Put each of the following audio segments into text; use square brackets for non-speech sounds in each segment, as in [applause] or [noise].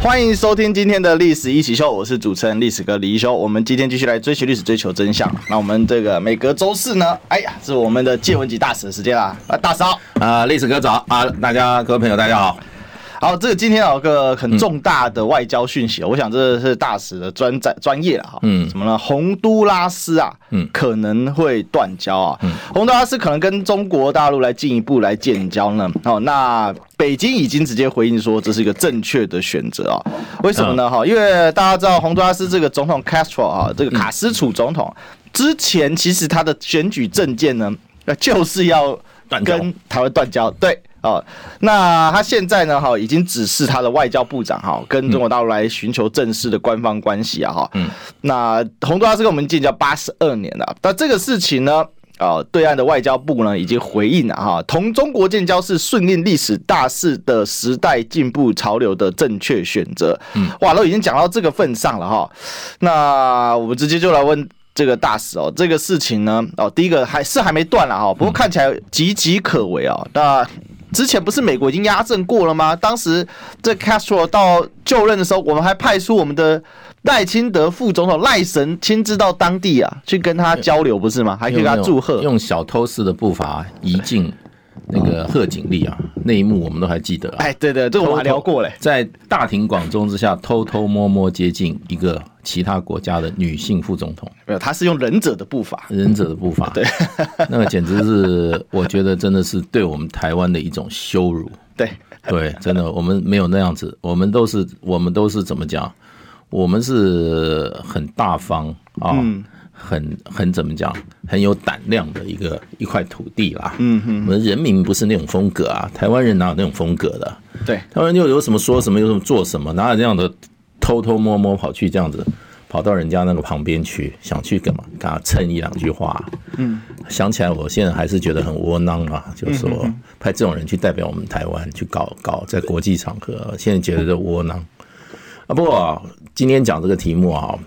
欢迎收听今天的《历史一起秀》，我是主持人历史哥李一修。我们今天继续来追寻历史，追求真相。那我们这个每隔周四呢，哎呀，是我们的见闻级大使的时间啦。啊，大嫂，啊，历史哥早啊，大家各位朋友大家好。好，这个今天有个很重大的外交讯息，嗯、我想这是大使的专专专业了哈。嗯，什么呢？洪都拉斯啊，嗯，可能会断交啊。嗯，洪都拉斯可能跟中国大陆来进一步来建交呢。哦，那北京已经直接回应说这是一个正确的选择啊。为什么呢？哈，因为大家知道洪都拉斯这个总统 Castro 啊，这个卡斯楚总统之前其实他的选举政见呢，就是要跟台湾断交。对。哦，那他现在呢？哈，已经指示他的外交部长哈，跟中国大陆来寻求正式的官方关系啊，哈。嗯。那洪都拉斯跟我们建交八十二年了，那这个事情呢，啊，对岸的外交部呢已经回应了哈，同中国建交是顺应历史大势的时代进步潮流的正确选择。嗯。哇，都已经讲到这个份上了哈，那我们直接就来问这个大使哦，这个事情呢，哦，第一个还是还没断了哈，不过看起来岌岌可危啊，那。之前不是美国已经压阵过了吗？当时这 Castro 到就任的时候，我们还派出我们的赖清德副总统赖神亲自到当地啊，去跟他交流，不是吗？还可以给他祝贺，用小偷式的步伐移进那个贺锦丽啊，那一幕我们都还记得。哎，对对，这我们还聊过嘞，在大庭广众之下偷偷摸摸接近一个。其他国家的女性副总统没有，他是用忍者的步伐，忍者的步伐，对，[laughs] 那个简直是，我觉得真的是对我们台湾的一种羞辱。对，对，真的，我们没有那样子，我们都是，我们都是怎么讲？我们是很大方啊，很很怎么讲？很有胆量的一个一块土地啦。嗯嗯，我们人民不是那种风格啊，台湾人哪有那种风格的？对，台湾人又有什么说什么，有什么做什么，哪有这样的？偷偷摸摸跑去这样子，跑到人家那个旁边去，想去干嘛？跟他蹭一两句话。嗯，[laughs] 想起来，我现在还是觉得很窝囊啊。就是说，派这种人去代表我们台湾去搞搞在国际场合，现在觉得窝囊啊。不过今天讲这个题目啊，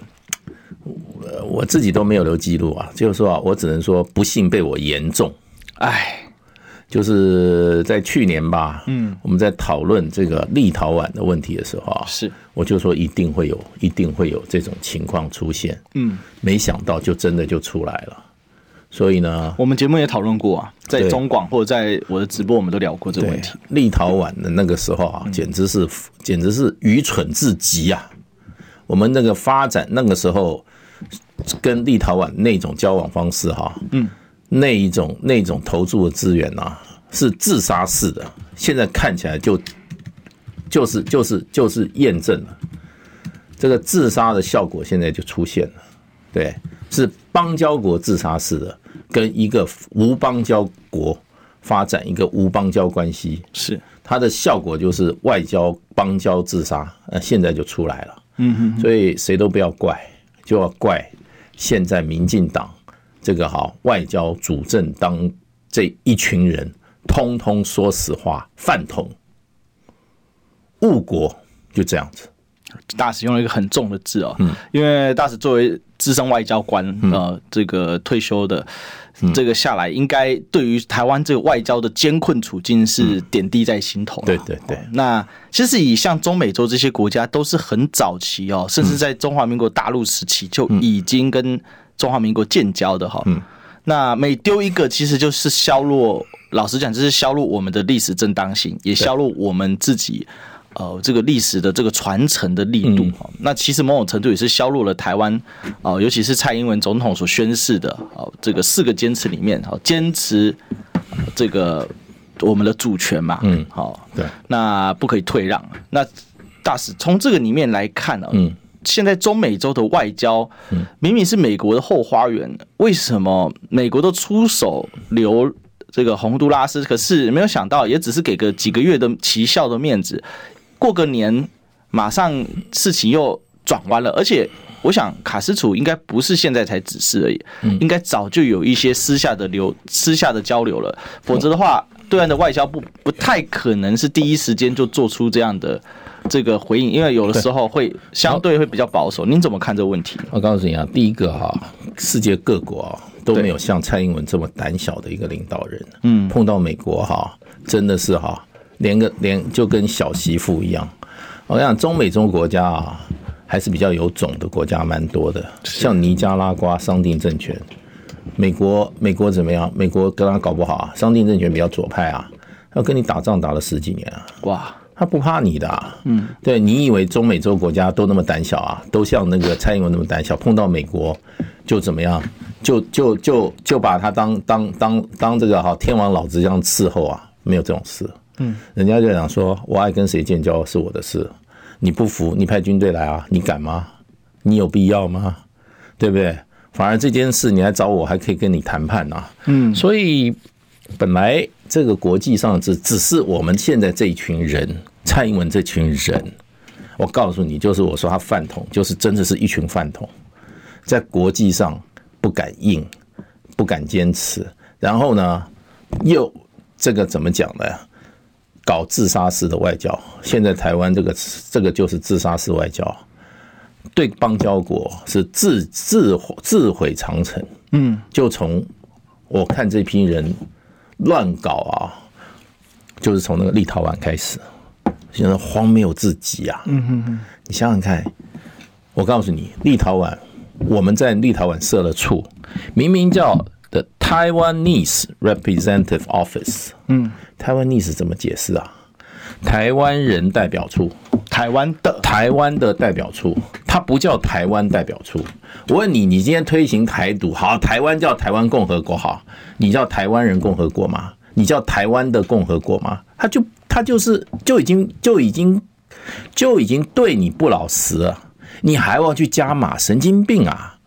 我自己都没有留记录啊。就是说，啊我只能说不幸被我言中。哎。就是在去年吧，嗯，我们在讨论这个立陶宛的问题的时候啊，是我就说一定会有，一定会有这种情况出现，嗯，没想到就真的就出来了，所以呢，我们节目也讨论过啊，在中广或者在我的直播，我们都聊过这个问题。立陶宛的那个时候啊，简直是简直是愚蠢至极啊！我们那个发展那个时候跟立陶宛那种交往方式哈，嗯。那一种那种投注的资源啊，是自杀式的。现在看起来就就是就是就是验证了这个自杀的效果，现在就出现了。对，是邦交国自杀式的，跟一个无邦交国发展一个无邦交关系，是它的效果就是外交邦交自杀。呃现在就出来了。嗯哼，所以谁都不要怪，就要怪现在民进党。这个哈，外交主政当这一群人通通说实话，饭桶误国，就这样子。大使用了一个很重的字哦，嗯，因为大使作为资深外交官，呃，这个退休的，这个下来，应该对于台湾这个外交的艰困处境是点滴在心头。对对对。那其实以像中美洲这些国家，都是很早期哦，甚至在中华民国大陆时期就已经跟。中华民国建交的哈，那每丢一个，其实就是削弱，老实讲，就是削弱我们的历史正当性，也削弱我们自己呃这个历史的这个传承的力度。那其实某种程度也是削弱了台湾啊，尤其是蔡英文总统所宣示的啊这个四个坚持里面，好坚持这个我们的主权嘛，嗯，好，对，那不可以退让。那大使从这个里面来看呢，嗯。现在中美洲的外交，明明是美国的后花园，为什么美国都出手留这个洪都拉斯？可是没有想到，也只是给个几个月的奇效的面子，过个年马上事情又转弯了。而且我想卡斯楚应该不是现在才指示而已，嗯、应该早就有一些私下的流、私下的交流了。否则的话，对岸的外交部不太可能是第一时间就做出这样的这个回应，因为有的时候会相对会比较保守。您怎么看这个问题？我告诉你啊，第一个哈，世界各国啊都没有像蔡英文这么胆小的一个领导人。嗯，碰到美国哈，真的是哈，连个连就跟小媳妇一样。我想中美洲国家啊，还是比较有种的国家蛮多的，像尼加拉瓜桑定政权。美国美国怎么样？美国跟他搞不好啊，桑定政权比较左派啊，要跟你打仗打了十几年啊，哇，他不怕你的，啊，嗯，对，你以为中美洲国家都那么胆小啊？都像那个蔡英文那么胆小，碰到美国就怎么样？就就就就把他当当当当这个哈天王老子这样伺候啊？没有这种事，嗯，人家就讲说，我爱跟谁建交是我的事，你不服你派军队来啊？你敢吗？你有必要吗？对不对？反而这件事你来找我，还可以跟你谈判啊。嗯，所以本来这个国际上只只是我们现在这一群人，蔡英文这群人，我告诉你，就是我说他饭桶，就是真的是一群饭桶，在国际上不敢硬，不敢坚持，然后呢，又这个怎么讲呢？搞自杀式的外交。现在台湾这个这个就是自杀式外交。对邦交国是自自自毁长城，嗯，就从我看这批人乱搞啊，就是从那个立陶宛开始，现在荒谬至极啊，嗯哼哼，你想想看，我告诉你，立陶宛我们在立陶宛设了处，明明叫 The Taiwanese Representative Office，嗯，Taiwanese 怎么解释啊？台湾人代表处。台湾的台湾的代表处，它不叫台湾代表处。我问你，你今天推行台独，好，台湾叫台湾共和国，好，你叫台湾人共和国吗？你叫台湾的共和国吗？他就他就是就已经就已经就已经对你不老实了，你还要去加码，神经病啊，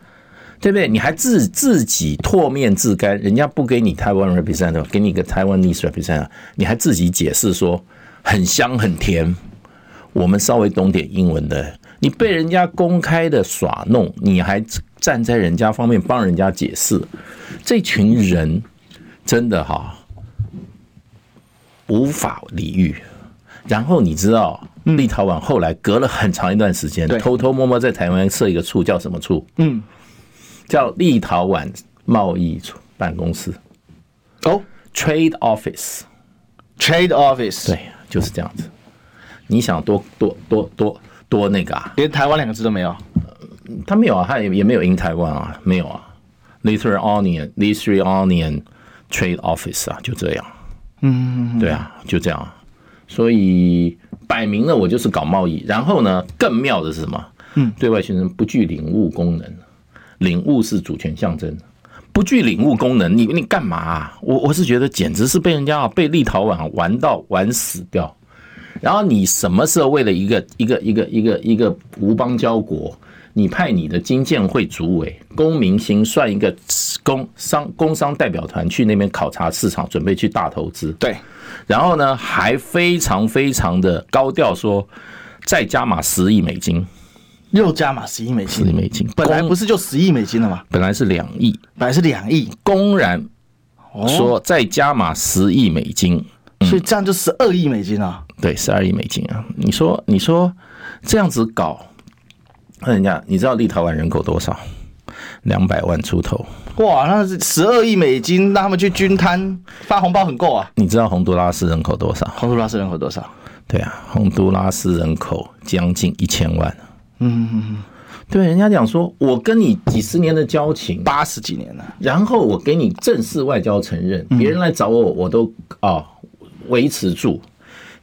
对不对？你还自自己唾面自干，人家不给你台湾 representative，给你个台湾 Nice representative，你还自己解释说很香很甜。我们稍微懂点英文的，你被人家公开的耍弄，你还站在人家方面帮人家解释，这群人真的哈无法理喻。然后你知道，立陶宛后来隔了很长一段时间，偷偷摸摸在台湾设一个处，叫什么处？嗯，叫立陶宛贸易处办公室。哦，Trade Office，Trade Office，对，就是这样子。你想多多多多多那个啊？连台湾两个字都没有？他没有啊，他也也没有 in 台湾啊，没有啊。Lithuanian Lithuanian Trade Office 啊，就这样。嗯，对啊，就这样。所以摆明了我就是搞贸易。然后呢，更妙的是什么？嗯，对外宣称不具领悟功能，领悟是主权象征，不具领悟功能，你你干嘛啊？我我是觉得简直是被人家啊，被立陶宛玩到玩死掉。然后你什么时候为了一个一个一个一个一个无邦交国，你派你的金建会主委龚明鑫算一个工商工商代表团去那边考察市场，准备去大投资。对，然后呢，还非常非常的高调说再加码十亿美金，又加码十亿美金，十亿美金，本来不是就十亿美金了吗？本来是两亿，本来是两亿，公然说再加码十亿美金。所以这样就十二亿美金啊！对，十二亿美金啊！你说，你说这样子搞，那人家你知道立陶宛人口多少？两百万出头。哇，那是十二亿美金，让他们去均摊发红包很够啊！你知道洪都拉斯人口多少？洪都拉斯人口多少？对啊，洪都拉斯人口将近一千万。嗯，对，人家讲说，我跟你几十年的交情，八十几年了，然后我给你正式外交承认，别人来找我，我都啊。维持住，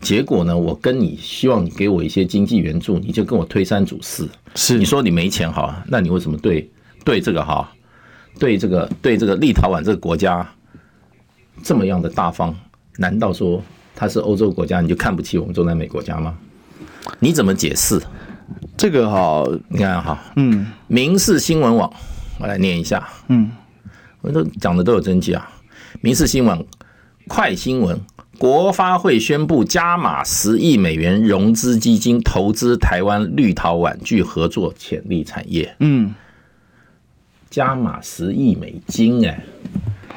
结果呢？我跟你希望你给我一些经济援助，你就跟我推三阻四。是你说你没钱哈，那你为什么对对这个哈，对这个对这个立陶宛这个国家这么样的大方？难道说他是欧洲国家，你就看不起我们中南美国家吗？你怎么解释这个哈？你看哈，嗯，民事新闻网，我来念一下，嗯，我都讲的都有真迹啊，民事新闻。快新闻，国发会宣布加码十亿美元融资基金投资台湾绿陶碗具合作潜力产业。嗯，加码十亿美金，哎，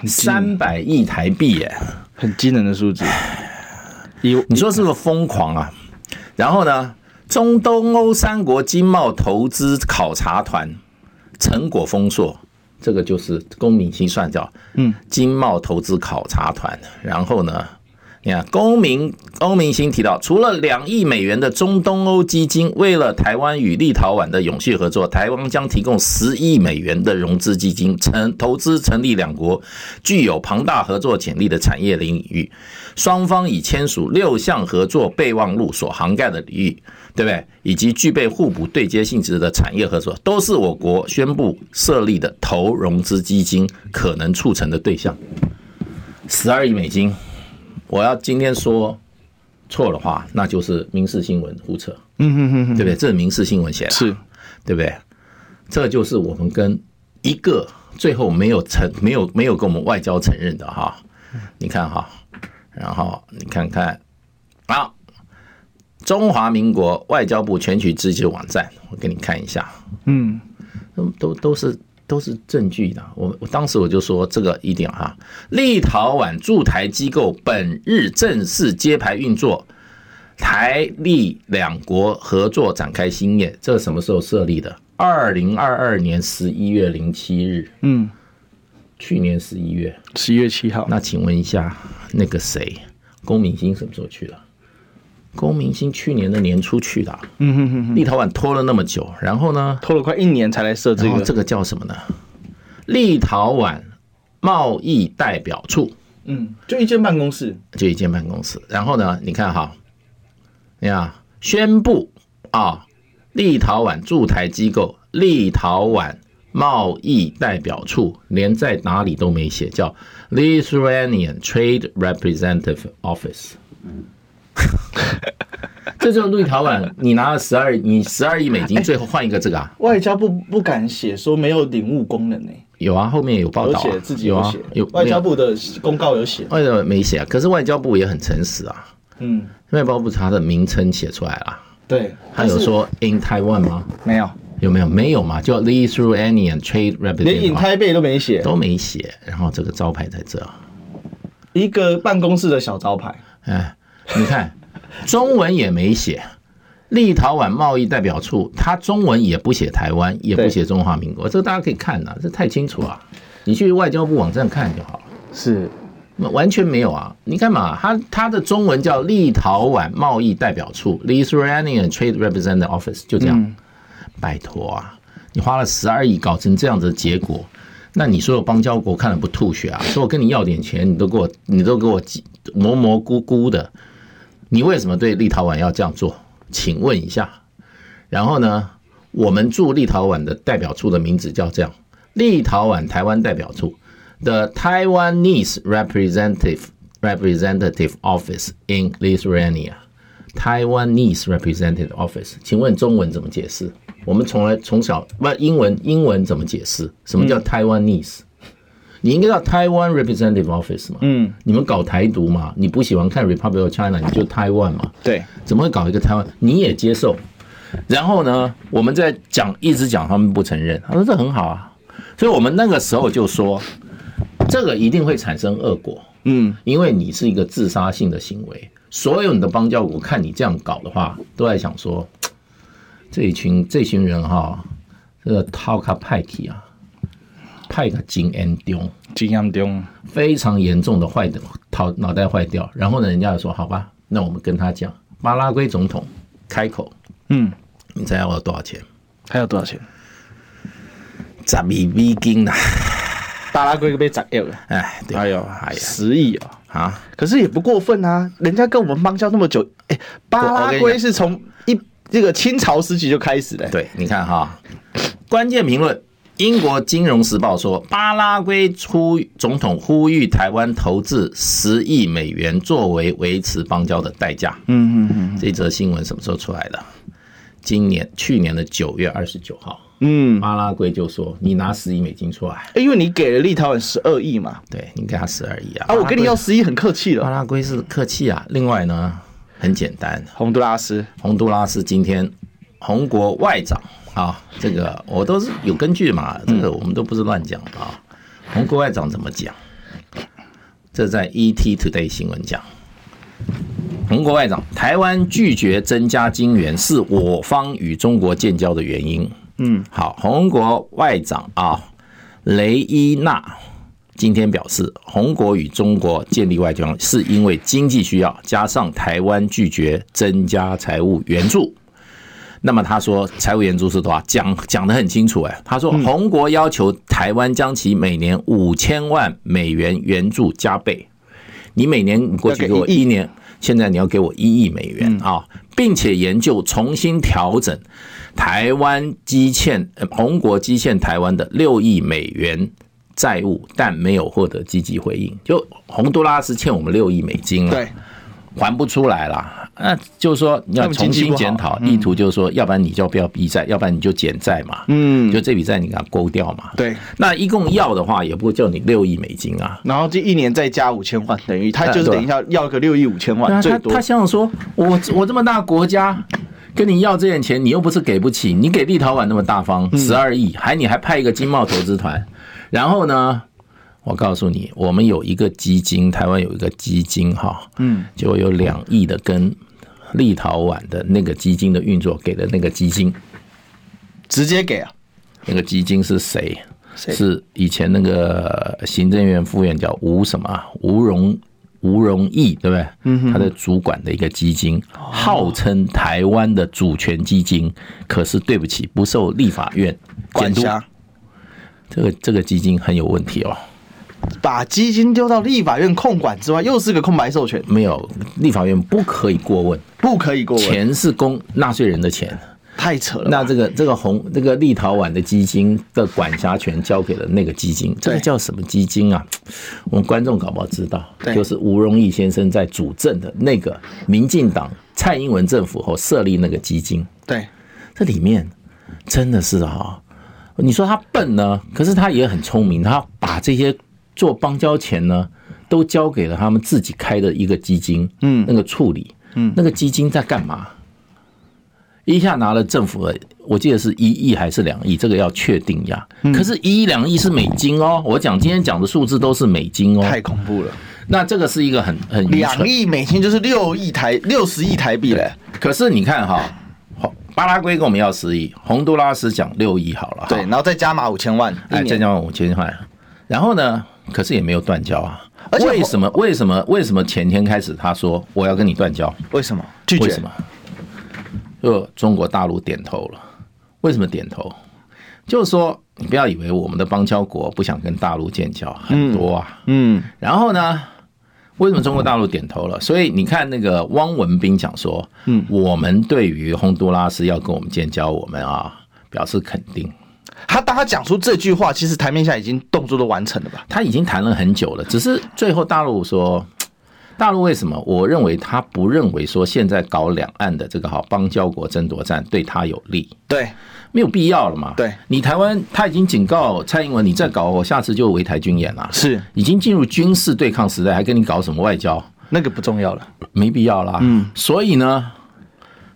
三百亿台币，哎，很惊人的数字。你说是不是疯狂啊？然后呢，中东欧三国经贸投资考察团成果丰硕。这个就是龚明鑫算叫，嗯，经贸投资考察团。然后呢，你看龚明龚明鑫提到，除了两亿美元的中东欧基金，为了台湾与立陶宛的永续合作，台湾将提供十亿美元的融资基金，成投资成立两国具有庞大合作潜力的产业领域。双方已签署六项合作备忘录，所涵盖的领域。对不对？以及具备互补对接性质的产业合作，都是我国宣布设立的投融资基金可能促成的对象。十二亿美金，我要今天说错的话，那就是民事新闻胡扯。嗯哼哼，对不对？这是民事新闻写的，是，对不对？这就是我们跟一个最后没有承、没有没有跟我们外交承认的哈。你看哈，然后你看看啊。中华民国外交部全局自治网站，我给你看一下。嗯，都都都是都是证据的。我我当时我就说这个一点哈，立陶宛驻台机构本日正式揭牌运作，台立两国合作展开新业。这什么时候设立的？二零二二年十一月零七日。嗯，去年十一月十一月七号。那请问一下，那个谁，龚明鑫什么时候去的？龚明星去年的年初去的，嗯哼哼，立陶宛拖了那么久，然后呢，拖了快一年才来设这个，这个叫什么呢？立陶宛贸易代表处，嗯，就一间办公室，就一间办公室。然后呢，你看哈，你看宣布啊，立陶宛驻台机构立陶宛贸易代表处，连在哪里都没写，叫 Lithuanian Trade Representative Office。嗯 [laughs] 这就是立陶宛，你拿了十二，你十二亿美金，最后换一个这个啊？外交部不敢写说没有领悟功能呢？有啊，后面有报道，写自己有写，有外交部的公告有写，为什么没写啊？可是外交部也很诚实啊，嗯，外交部它的名称写出来了，对，他有说 in Taiwan 吗？没有，有没有？没有嘛？就 Lee through any and Trade Representative，连 in Taipei 都没写，都没写，然后这个招牌在这，一个办公室的小招牌，哎。你看，中文也没写，立陶宛贸易代表处，他中文也不写台湾，也不写中华民国，这个大家可以看呐，这太清楚啊。你去外交部网站看就好了。是，完全没有啊！你看嘛，他他的中文叫立陶宛贸易代表处 （Lithuanian Trade Representative Office），就这样。拜托啊，你花了十二亿搞成这样子的结果，那你说有邦交国看了不吐血啊？说我跟你要点钱，你都给我，你都给我模模糊糊的。你为什么对立陶宛要这样做？请问一下。然后呢，我们驻立陶宛的代表处的名字叫这样：立陶宛台湾代表处，The Taiwanese Representative Representative Office in Lithuania。Taiwanese Representative Office，请问中文怎么解释？我们从来从小不英文，英文怎么解释？什么叫 Taiwanese？你应该叫台湾 Representative Office 嘛？嗯，你们搞台独嘛？你不喜欢看 Republic of China，你就台湾嘛？对，怎么会搞一个台湾？你也接受？然后呢，我们在讲，一直讲他们不承认，他说这很好啊，所以我们那个时候就说，这个一定会产生恶果。嗯，因为你是一个自杀性的行为，所有你的邦交国看你这样搞的话，都在想说，这一群这群人哈，这个套卡派体啊。太个重，精严重，非常严重的坏的，脑脑袋坏掉。然后呢，人家就说：“好吧，那我们跟他讲。”巴拉圭总统开口：“嗯，你猜要我多少钱？还要多少钱？十亿美金呐！巴拉圭被砸掉了。哎，对哎呦，哎呀，十亿哦！啊，可是也不过分啊，人家跟我们邦交那么久，哎，巴拉圭是从一这个清朝时期就开始的。对，你看哈，关键评论。英国金融时报说，巴拉圭出总统呼吁台湾投资十亿美元作为维持邦交的代价。嗯嗯嗯，这则新闻什么时候出来的？今年去年的九月二十九号。嗯，巴拉圭就说你拿十亿美金出来，因为你给了立陶宛十二亿嘛，对你给他十二亿啊，啊，我跟你要十亿很客气了，巴拉圭是客气啊。另外呢，很简单，洪都拉斯，洪都拉斯今天洪国外长啊，这个我都是有根据嘛，这个我们都不是乱讲啊。洪国外长怎么讲？这在 ET Today 新闻讲。洪国外长，台湾拒绝增加金援是我方与中国建交的原因。嗯，好，洪国外长啊，雷伊娜今天表示，洪国与中国建立外交是因为经济需要，加上台湾拒绝增加财务援助。那么他说，财务援助是多少？讲讲得很清楚哎，他说洪国要求台湾将其每年五千万美元援助加倍，你每年过去给我一年。现在你要给我一亿美元啊，并且研究重新调整台湾积欠洪国积欠台湾的六亿美元债务，但没有获得积极回应。就洪都拉斯欠我们六亿美金了，对，还不出来了。那就是说你要重新检讨，意图就是说，要不然你就不要逼债，要不然你就减债嘛。嗯，就这笔债你给它勾掉嘛。对，那一共要的话也不会叫你六亿美金啊。然后这一年再加五千万，等于他就是等一下要个六亿五千万最多。他想想说，我我这么大国家跟你要这点钱，你又不是给不起，你给立陶宛那么大方，十二亿，还你还派一个经贸投资团，然后呢？我告诉你，我们有一个基金，台湾有一个基金，哈，嗯，就有两亿的跟立陶宛的那个基金的运作给的那个基金，直接给啊？那个基金是谁？是以前那个行政院副院叫吴什么？吴荣吴荣义，对不对？嗯，他的主管的一个基金，号称台湾的主权基金，可是对不起，不受立法院监督。这个这个基金很有问题哦。把基金丢到立法院控管之外，又是个空白授权。没有，立法院不可以过问，不可以过问。钱是公纳税人的钱，太扯了。那这个这个红这个立陶宛的基金的管辖权交给了那个基金，这个叫什么基金啊？我们观众搞不好知道，就是吴荣义先生在主政的那个民进党蔡英文政府后设立那个基金。对，这里面真的是哈，你说他笨呢，可是他也很聪明，他把这些。做邦交钱呢，都交给了他们自己开的一个基金，嗯，那个处理，嗯，那个基金在干嘛？一下拿了政府的，我记得是一亿还是两亿，这个要确定呀。可是，一亿两亿是美金哦，我讲今天讲的数字都是美金哦，太恐怖了。那这个是一个很很两亿美金就是六亿台六十亿台币嘞。可是你看哈，巴拉圭跟我们要十亿，洪都拉斯讲六亿好了，对，然后再加码五千万，哎，再加码五千万，然后呢？可是也没有断交啊！而且为什么？为什么？为什么前天开始他说我要跟你断交？为什么？拒绝？为什么？就中国大陆点头了。为什么点头？就是说，你不要以为我们的邦交国不想跟大陆建交，很多啊。嗯。然后呢？为什么中国大陆点头了？所以你看那个汪文斌讲说，嗯，我们对于洪都拉斯要跟我们建交，我们啊表示肯定。他当他讲出这句话，其实台面下已经动作都完成了吧？他已经谈了很久了，只是最后大陆说，[tsk] 大陆为什么？我认为他不认为说现在搞两岸的这个好邦交国争夺战对他有利，对，没有必要了嘛。对，你台湾他已经警告蔡英文，你再搞，我下次就围台军演了。是，已经进入军事对抗时代，还跟你搞什么外交？那个不重要了，没必要了。嗯，所以呢，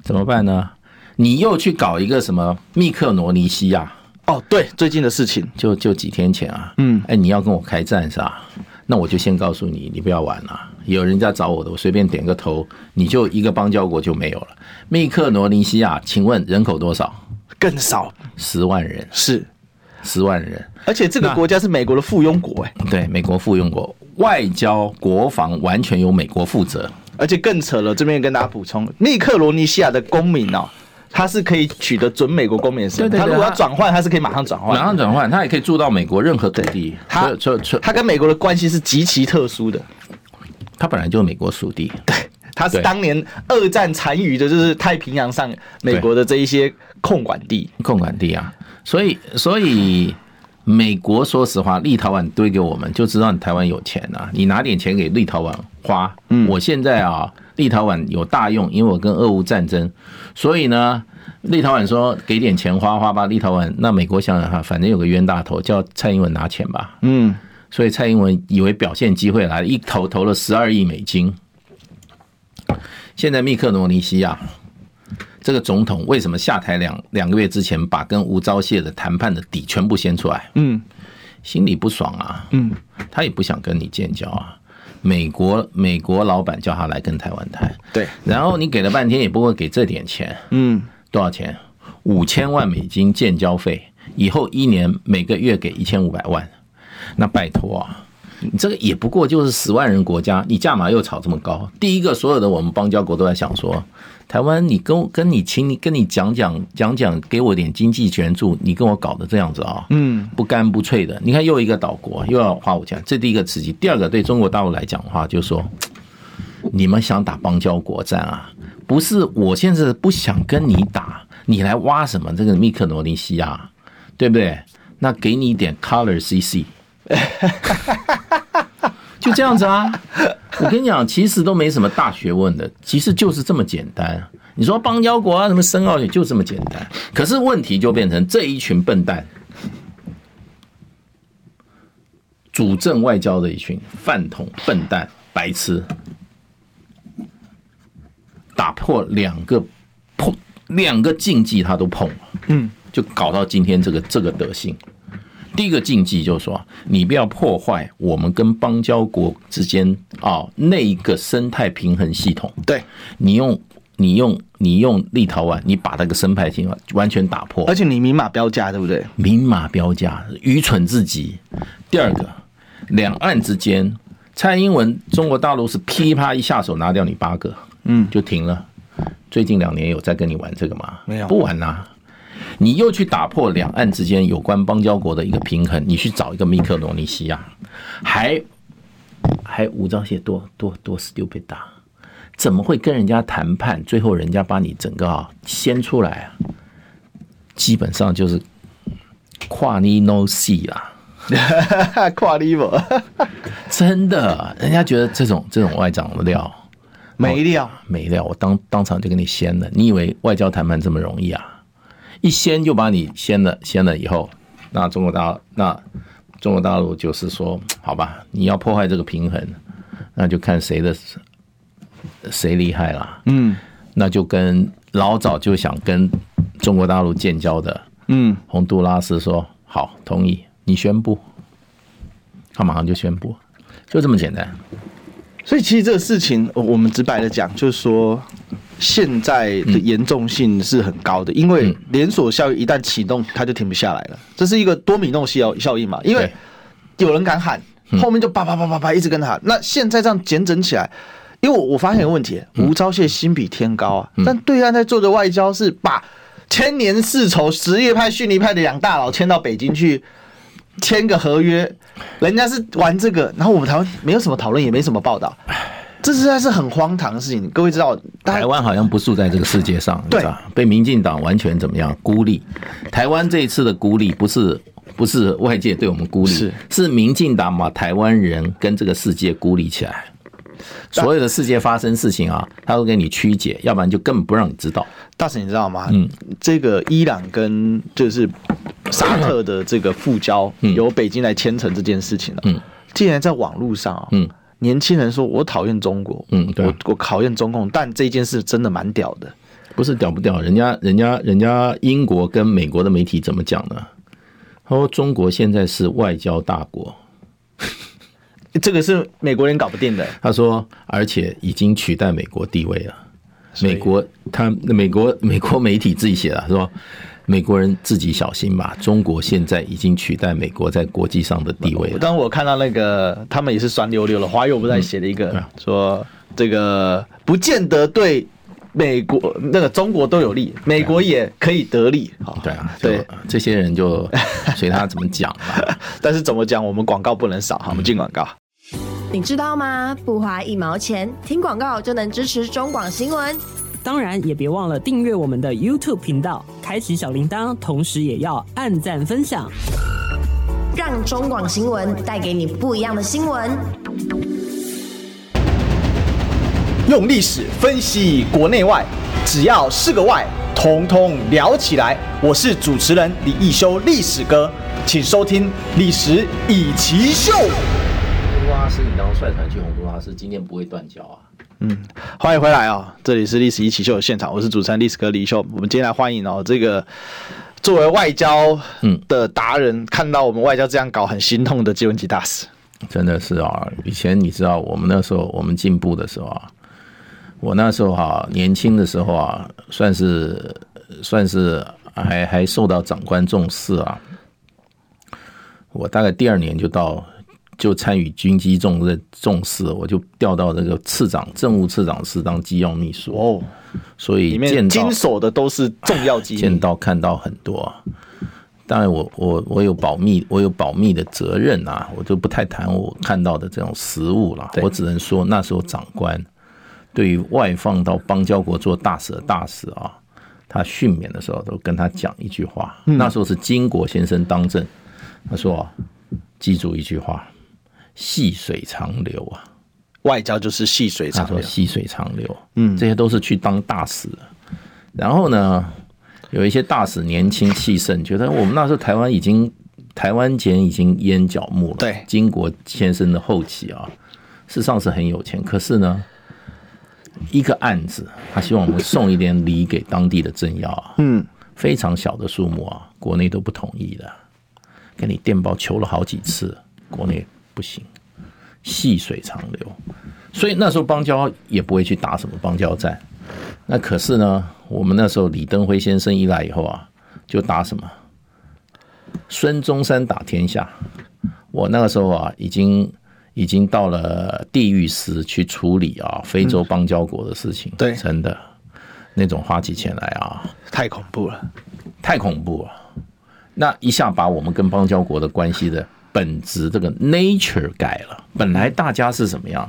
怎么办呢？你又去搞一个什么密克罗尼西亚？哦，对，最近的事情就就几天前啊，嗯，哎，你要跟我开战是吧？那我就先告诉你，你不要玩了。有人家找我的，我随便点个头，你就一个邦交国就没有了。密克罗尼西亚，请问人口多少？更少，十万人，是十万人。而且这个国家是美国的附庸国，哎，对，美国附庸国，外交国防完全由美国负责。而且更扯了，这边跟大家补充，密克罗尼西亚的公民哦。他是可以取得准美国公民的身份，他如果要转换，他是可以马上转换，马上转换，他也可以住到美国任何土地。他他跟美国的关系是极其特殊的，他本来就是美国属地，对，他是当年二战残余的，就是太平洋上美国的这一些控管地，控管地啊。所以，所以美国说实话，立陶宛堆给我们，就知道你台湾有钱啊，你拿点钱给立陶宛花。嗯，我现在啊，立陶宛有大用，因为我跟俄乌战争，所以呢，立陶宛说给点钱花花吧。立陶宛那美国想想哈，反正有个冤大头叫蔡英文拿钱吧。嗯，所以蔡英文以为表现机会来了，一投投了十二亿美金。现在密克罗尼西亚这个总统为什么下台两两个月之前把跟吴钊燮的谈判的底全部掀出来？嗯，心里不爽啊。嗯，他也不想跟你建交啊。美国美国老板叫他来跟台湾谈，对，然后你给了半天也不会给这点钱。嗯，多少钱？五千万美金建交费，以后一年每个月给一千五百万。那拜托啊。你这个也不过就是十万人国家，你价码又炒这么高。第一个，所有的我们邦交国都在想说，台湾，你跟跟你请你跟你讲讲讲讲，给我点经济援助，你跟我搞的这样子啊，嗯，不干不脆的。你看又一个岛国又要花我钱，这第一个刺激。第二个，对中国大陆来讲的话，就是说你们想打邦交国战啊，不是我现在不想跟你打，你来挖什么这个密克罗尼西亚，对不对？那给你一点 color CC。[laughs] 就这样子啊！我跟你讲，其实都没什么大学问的，其实就是这么简单。你说邦交国啊，什么申奥也就这么简单。可是问题就变成这一群笨蛋，主政外交的一群饭桶、笨蛋、白痴，打破两个碰两个禁忌，他都碰了，嗯，就搞到今天这个这个德行。第一个禁忌就是说，你不要破坏我们跟邦交国之间啊那一个生态平衡系统。对，你用你用你用立陶宛，你把那个生态平衡完全打破，而且你明码标价，对不对？明码标价，愚蠢至极。第二个，两岸之间，蔡英文中国大陆是噼啪一下手拿掉你八个，嗯，就停了。最近两年有在跟你玩这个吗？没有，不玩啦。你又去打破两岸之间有关邦交国的一个平衡，你去找一个密克罗尼西亚，还还吴钊燮多多多 stupid 啊，怎么会跟人家谈判？最后人家把你整个啊掀出来啊，基本上就是跨你 no see 啦，跨你不？真的，人家觉得这种这种外长的料没料没料，我当当场就给你掀了。你以为外交谈判这么容易啊？一掀就把你掀了，掀了以后，那中国大那中国大陆就是说，好吧，你要破坏这个平衡，那就看谁的谁厉害啦。嗯，那就跟老早就想跟中国大陆建交的，嗯，洪都拉斯说好，同意，你宣布，他马上就宣布，就这么简单。所以其实这个事情，我们直白的讲，就是说。现在的严重性是很高的，因为连锁效应一旦启动，它就停不下来了。这是一个多米诺效效应嘛？因为有人敢喊，后面就叭叭叭叭叭一直跟他喊。那现在这样检整起来，因为我我发现一个问题，吴钊燮心比天高啊，但对岸在做的外交是把千年世仇什叶派、逊尼派的两大佬迁到北京去签个合约，人家是玩这个，然后我们台湾没有什么讨论，也没什么报道。这实在是很荒唐的事情。各位知道，台湾好像不住在这个世界上，对吧？被民进党完全怎么样孤立？台湾这一次的孤立，不是不是外界对我们孤立，是是民进党把台湾人跟这个世界孤立起来。所有的世界发生事情啊，他会给你曲解，要不然就根本不让你知道。大婶，你知道吗？嗯，这个伊朗跟就是沙特的这个复交，由北京来牵成这件事情了。嗯，竟然在网络上啊，嗯。年轻人说：“我讨厌中国，嗯，对，我我讨厌中共，但这件事真的蛮屌的，不是屌不屌？人家人家人家英国跟美国的媒体怎么讲呢？他说中国现在是外交大国，[laughs] 这个是美国人搞不定的。他说，而且已经取代美国地位了。美国他美国美国媒体自己写的，说。”美国人自己小心吧，中国现在已经取代美国在国际上的地位了。当我看到那个，他们也是酸溜溜的，华友不在写了一个，嗯、说这个不见得对美国那个中国都有利，美国也可以得利。对啊，对，这些人就 [laughs] 随他怎么讲吧。[laughs] 但是怎么讲，我们广告不能少哈，我们进广告。你知道吗？不花一毛钱，听广告就能支持中广新闻。当然，也别忘了订阅我们的 YouTube 频道，开启小铃铛，同时也要按赞分享，让中广新闻带给你不一样的新闻。用历史分析国内外，只要是个“外”，统统聊起来。我是主持人李易修，历史哥，请收听《历史以奇秀》。洪都拉斯，你当率团去洪都拉斯，今天不会断交啊？嗯，欢迎回来啊、哦！这里是《历史一起秀》的现场，我是主持人历史哥李秀。我们今天来欢迎哦，这个作为外交嗯的达人，看到我们外交这样搞，很心痛的季文吉大使。真的是啊，以前你知道，我们那时候我们进步的时候啊，我那时候哈年轻的时候啊，算是算是还还受到长官重视啊。我大概第二年就到就参与军机重任重视，我就调到那个次长政务次长室当机要秘书哦，所以见到经手的都是重要机密，见到看到很多啊。当然我，我我我有保密，我有保密的责任啊，我就不太谈我看到的这种实物了。我只能说，那时候长官对于外放到邦交国做大使的大使啊，他训勉的时候都跟他讲一句话。那时候是金国先生当政，他说：“记住一句话，细水长流啊，外交就是细水长流。”细水长流，嗯，这些都是去当大使。然后呢？有一些大使年轻气盛，觉得我们那时候台湾已经台湾前已经淹脚木了。对，金国先生的后期啊，事实上是很有钱，可是呢，一个案子，他希望我们送一点礼给当地的政要啊，嗯，非常小的数目啊，国内都不同意的，给你电报求了好几次，国内不行，细水长流，所以那时候邦交也不会去打什么邦交战。那可是呢，我们那时候李登辉先生一来以后啊，就打什么孙中山打天下。我那个时候啊，已经已经到了地狱司去处理啊非洲邦交国的事情。对，真的那种花起钱来啊，太恐怖了，太恐怖了。那一下把我们跟邦交国的关系的本质这个 nature 改了。本来大家是什么样？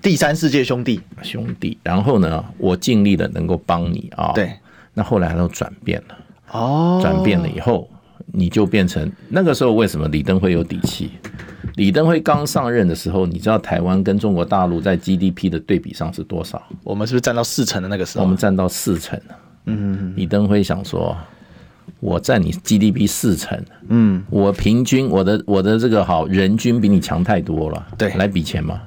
第三世界兄弟，兄弟，然后呢，我尽力的能够帮你啊。对，那后来都转变了。哦，转变了以后，你就变成那个时候为什么李登辉有底气？李登辉刚上任的时候，你知道台湾跟中国大陆在 GDP 的对比上是多少？我们是不是占到四成的那个时候？我们占到四成。嗯，李登辉想说，我占你 GDP 四成，嗯，我平均我的我的这个好人均比你强太多了。对，来比钱嘛。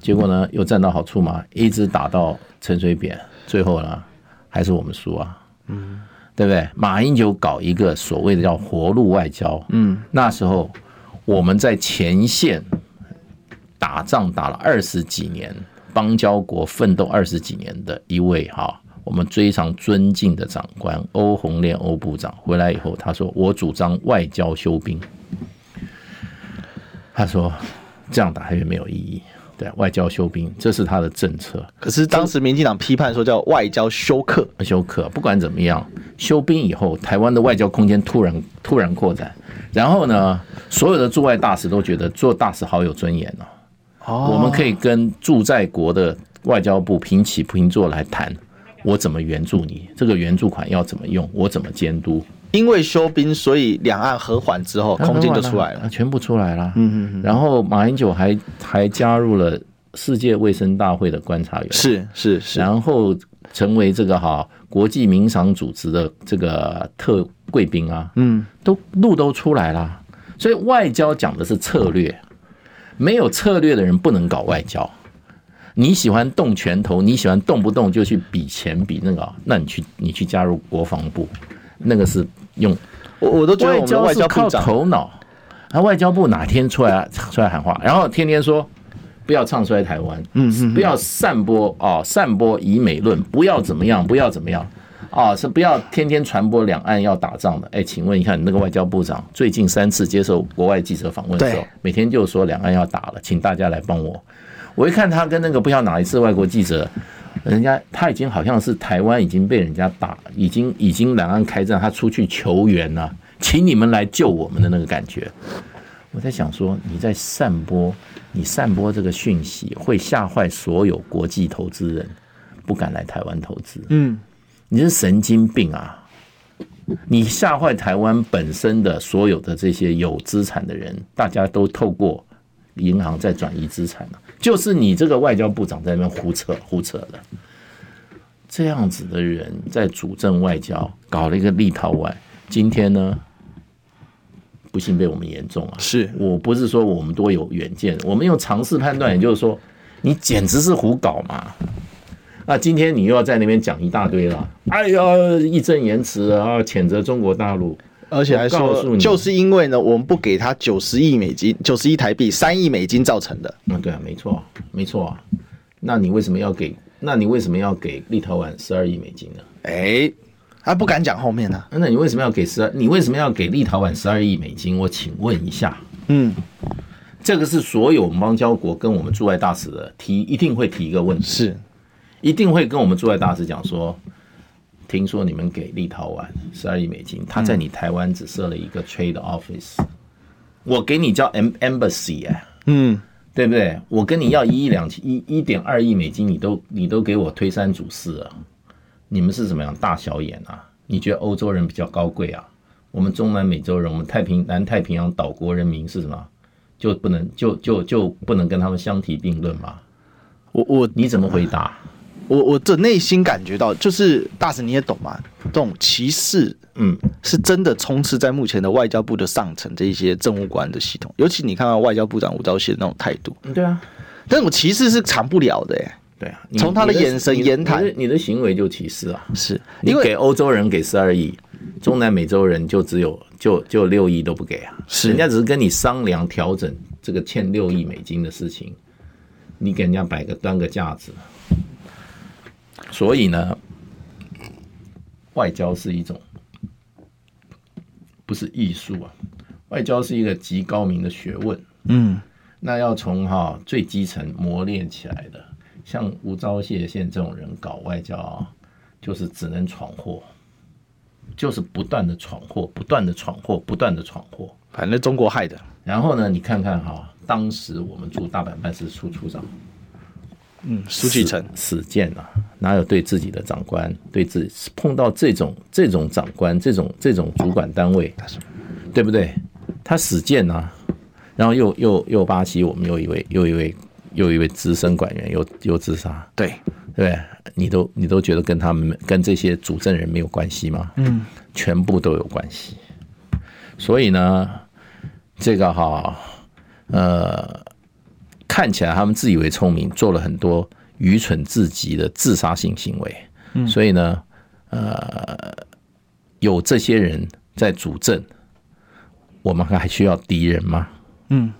结果呢，又占到好处嘛，一直打到陈水扁，最后呢，还是我们输啊，嗯，对不对？马英九搞一个所谓的叫活路外交，嗯，那时候我们在前线打仗打了二十几年，邦交国奋斗二十几年的一位哈，我们非常尊敬的长官欧鸿烈欧部长回来以后，他说：“我主张外交休兵。”他说：“这样打下去没有意义。”对，外交休兵，这是他的政策。可是当时民进党批判说叫外交休克，休克。不管怎么样，休兵以后，台湾的外交空间突然突然扩展。然后呢，所有的驻外大使都觉得做大使好有尊严哦。哦，我们可以跟驻在国的外交部平起平坐来谈，我怎么援助你，这个援助款要怎么用，我怎么监督。因为休兵，所以两岸和缓之后，空间就出来了，全部出来了。嗯嗯。然后马英九还还加入了世界卫生大会的观察员，是是是。然后成为这个哈国际民商组织的这个特贵宾啊，嗯，都路都出来了。所以外交讲的是策略，没有策略的人不能搞外交。你喜欢动拳头，你喜欢动不动就去比钱比那个，那你去你去加入国防部，那个是。用我我都觉得我们外交靠头脑，那外交部哪天出来出来喊话，然后天天说不要唱衰台湾，嗯，不要散播哦，散播以美论，不要怎么样，不要怎么样，啊，是不要天天传播两岸要打仗的。哎，请问一下，你那个外交部长最近三次接受国外记者访问的时候，每天就说两岸要打了，请大家来帮我。我一看他跟那个不晓得哪一次外国记者。人家他已经好像是台湾已经被人家打，已经已经两岸开战，他出去求援了，请你们来救我们的那个感觉。我在想说，你在散播，你散播这个讯息会吓坏所有国际投资人，不敢来台湾投资。嗯，你是神经病啊！你吓坏台湾本身的所有的这些有资产的人，大家都透过银行在转移资产了。就是你这个外交部长在那边胡扯胡扯的。这样子的人在主政外交，搞了一个立陶宛，今天呢，不幸被我们言中啊。是我不是说我们多有远见，我们用常识判断，也就是说，你简直是胡搞嘛。那今天你又要在那边讲一大堆了，哎呀，义正言辞啊，谴责中国大陆，而且还说，就是因为呢，我们不给他九十亿美金，九十亿台币，三亿美金造成的。嗯，对啊，没错，没错啊。那你为什么要给？那你为什么要给立陶宛十二亿美金呢？哎，他不敢讲后面呢。那你为什么要给十二？你为什么要给立陶宛十二亿美金？我请问一下。嗯，这个是所有邦交国跟我们驻外大使的提，一定会提一个问题。是。一定会跟我们驻外大使讲说，听说你们给立陶宛十二亿美金，他在你台湾只设了一个 trade office，我给你叫 embassy 哎，嗯，对不对？我跟你要一亿两千一一点二亿美金，你都你都给我推三阻四啊？你们是怎么样大小眼啊？你觉得欧洲人比较高贵啊？我们中南美洲人，我们太平南太平洋岛国人民是什么？就不能就就就不能跟他们相提并论吗？我我你怎么回答？我我的内心感觉到，就是大使你也懂嘛，这种歧视，嗯，是真的充斥在目前的外交部的上层这一些政务官的系统，尤其你看到外交部长吴钊燮那种态度，对啊，这种歧视是藏不了的，哎，对啊，从他的眼神言谈，你的行为就歧视啊，是你给欧洲人给十二亿，中南美洲人就只有就就六亿都不给啊，是人家只是跟你商量调整这个欠六亿美金的事情，你给人家摆个端个架子。所以呢，外交是一种，不是艺术啊，外交是一个极高明的学问。嗯，那要从哈最基层磨练起来的，像吴钊燮现在这种人搞外交啊，就是只能闯祸，就是不断的闯祸，不断的闯祸，不断的闯祸，反正中国害的。然后呢，你看看哈，当时我们驻大阪办事处处长。嗯，苏启成死谏啊，哪有对自己的长官，对自己碰到这种这种长官，这种这种主管单位，对不对？他死谏啊，然后又又又巴西，我们又一位又一位又一位资深管员又又自杀，对对，你都你都觉得跟他们跟这些主政人没有关系吗？嗯，全部都有关系。所以呢，这个哈，呃。看起来他们自以为聪明，做了很多愚蠢至极的自杀性行为。嗯，所以呢，呃，有这些人在主政，我们还需要敌人吗？嗯，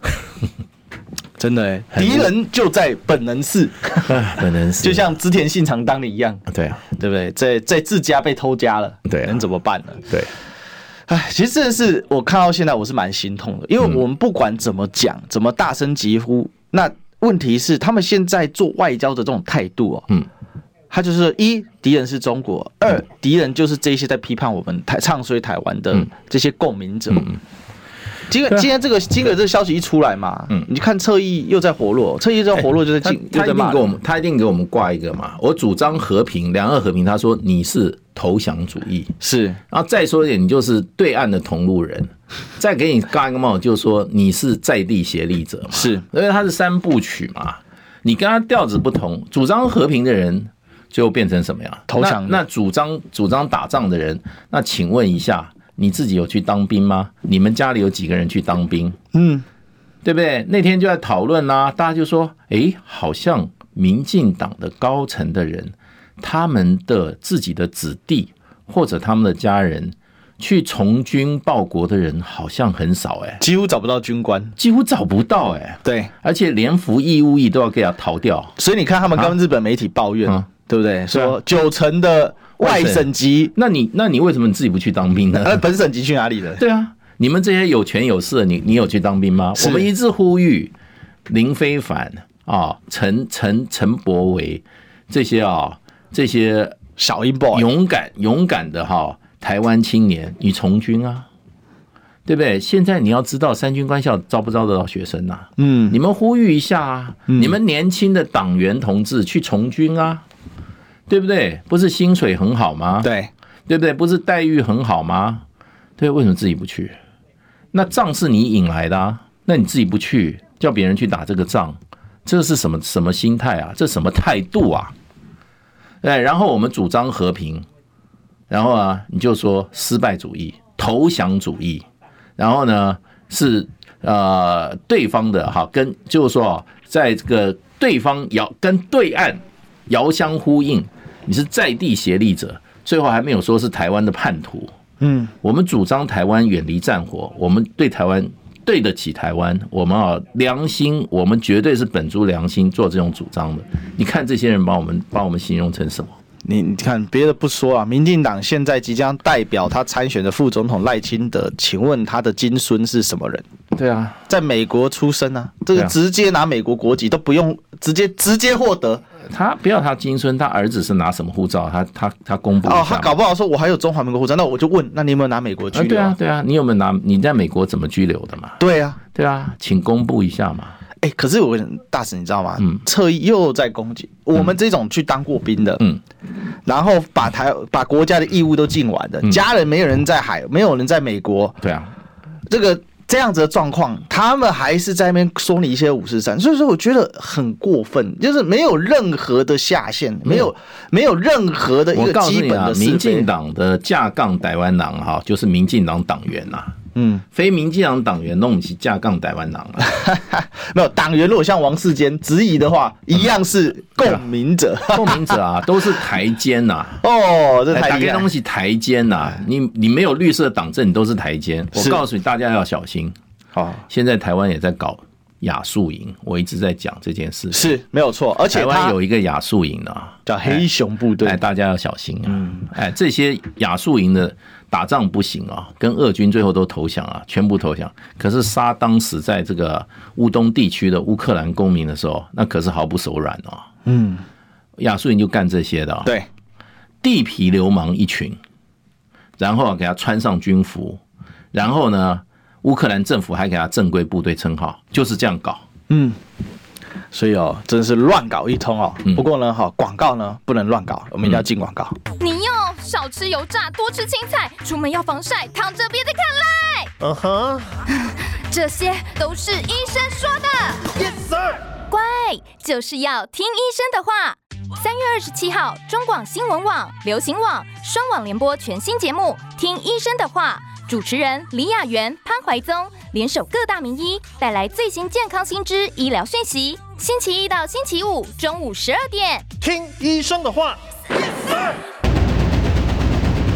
真的，[laughs] 敌人就在本能寺，[laughs] 本能寺，就像织田信长当年一样。对啊，对不对？在在自家被偷家了，对，能怎么办呢？对，哎，其实真的是我看到现在我是蛮心痛的，因为我们不管怎么讲，怎么大声疾呼。那问题是，他们现在做外交的这种态度哦，嗯，他就是一敌人是中国，二敌人就是这些在批判我们台唱衰台湾的这些共鸣者。今今天这个今个这个消息一出来嘛，嗯，你看侧翼又在活络，侧翼又在活络，就是进，他一定给我们，他一定给我们挂一个嘛，我主张和平，两岸和平，他说你是投降主义，是，然后再说一点，你就是对岸的同路人。再给你挂一个帽，就是说你是在地协力者嘛，是，因为他是三部曲嘛，你跟他调子不同，主张和平的人就变成什么样？投降。那主张主张打仗的人，那请问一下，你自己有去当兵吗？你们家里有几个人去当兵？嗯，对不对？那天就在讨论啦，大家就说，哎，好像民进党的高层的人，他们的自己的子弟或者他们的家人。去从军报国的人好像很少哎，几乎找不到军官，几乎找不到哎。对，而且连服义务役都要给他逃掉。所以你看，他们跟日本媒体抱怨，对不对？说九成的外省籍，那你那你为什么你自己不去当兵呢？那本省籍去哪里了？对啊，你们这些有权有势的，你你有去当兵吗？我们一致呼吁林非凡啊，陈陈陈柏维这些啊，这些小一 boy 勇敢勇敢的哈。台湾青年，你从军啊，对不对？现在你要知道，三军官校招不招得到学生呐？嗯，你们呼吁一下啊，你们年轻的党员同志去从军啊，对不对？不是薪水很好吗？对，对不对？不是待遇很好吗？对，为什么自己不去？那仗是你引来的啊，那你自己不去，叫别人去打这个仗，这是什么什么心态啊？这什么态度啊？哎，然后我们主张和平，然后啊，你就说失败主义、投降主义，然后呢是呃对方的哈，跟就是说，在这个对方遥跟对岸遥相呼应，你是在地协力者，最后还没有说是台湾的叛徒。嗯，我们主张台湾远离战火，我们对台湾对得起台湾，我们啊良心，我们绝对是本着良心做这种主张的。你看这些人把我们把我们形容成什么？你你看别的不说啊，民进党现在即将代表他参选的副总统赖清德，请问他的金孙是什么人？对啊，在美国出生啊，这个直接拿美国国籍都不用，直接直接获得。他不要他金孙，他儿子是拿什么护照？他他他公布哦，他搞不好说我还有中华民国护照，那我就问，那你有没有拿美国居留？对啊对啊，你有没有拿？你在美国怎么居留的嘛？对啊对啊，请公布一下嘛。哎，可是我大使你知道吗？嗯，侧翼又在攻击我们这种去当过兵的，嗯，然后把台把国家的义务都尽完的，家人没有人在海，没有人在美国，对啊，这个。这样子的状况，他们还是在那边说你一些五十三，所以说我觉得很过分，就是没有任何的下限，没有没有任何的一个基本的。民进党的架杠台湾党哈，就是民进党党员呐。嗯，非民进党党员弄起架杠台湾党了。[laughs] 没有党员，如果像王世坚质疑的话，一样是共鸣者。[laughs] 共鸣者啊，都是台奸呐。[laughs] 哦，这台奸东西台奸呐。你你没有绿色党政，你都是台奸。我告诉你，大家要小心。好，现在台湾也在搞亚速营，我一直在讲这件事。是没有错，而且台湾有一个亚速营啊，叫黑熊部队。哎，大家要小心啊。嗯，哎，这些亚速营的。打仗不行啊，跟俄军最后都投降啊，全部投降。可是杀当时在这个乌东地区的乌克兰公民的时候，那可是毫不手软哦。嗯，亚速营就干这些的。对，地痞流氓一群，然后给他穿上军服，然后呢，乌克兰政府还给他正规部队称号，就是这样搞。嗯。所以哦，真是乱搞一通哦。不过呢，哈，广告呢不能乱搞，我们一定要进广告。你要少吃油炸，多吃青菜，出门要防晒，躺着别再看赖。嗯哼，[laughs] 这些都是医生说的。Yes sir。乖，就是要听医生的话。三月二十七号，中广新闻网、流行网双网联播全新节目《听医生的话》。主持人李雅媛、潘怀宗联手各大名医，带来最新健康新知、医疗讯息。星期一到星期五中午十二点，听医生的话。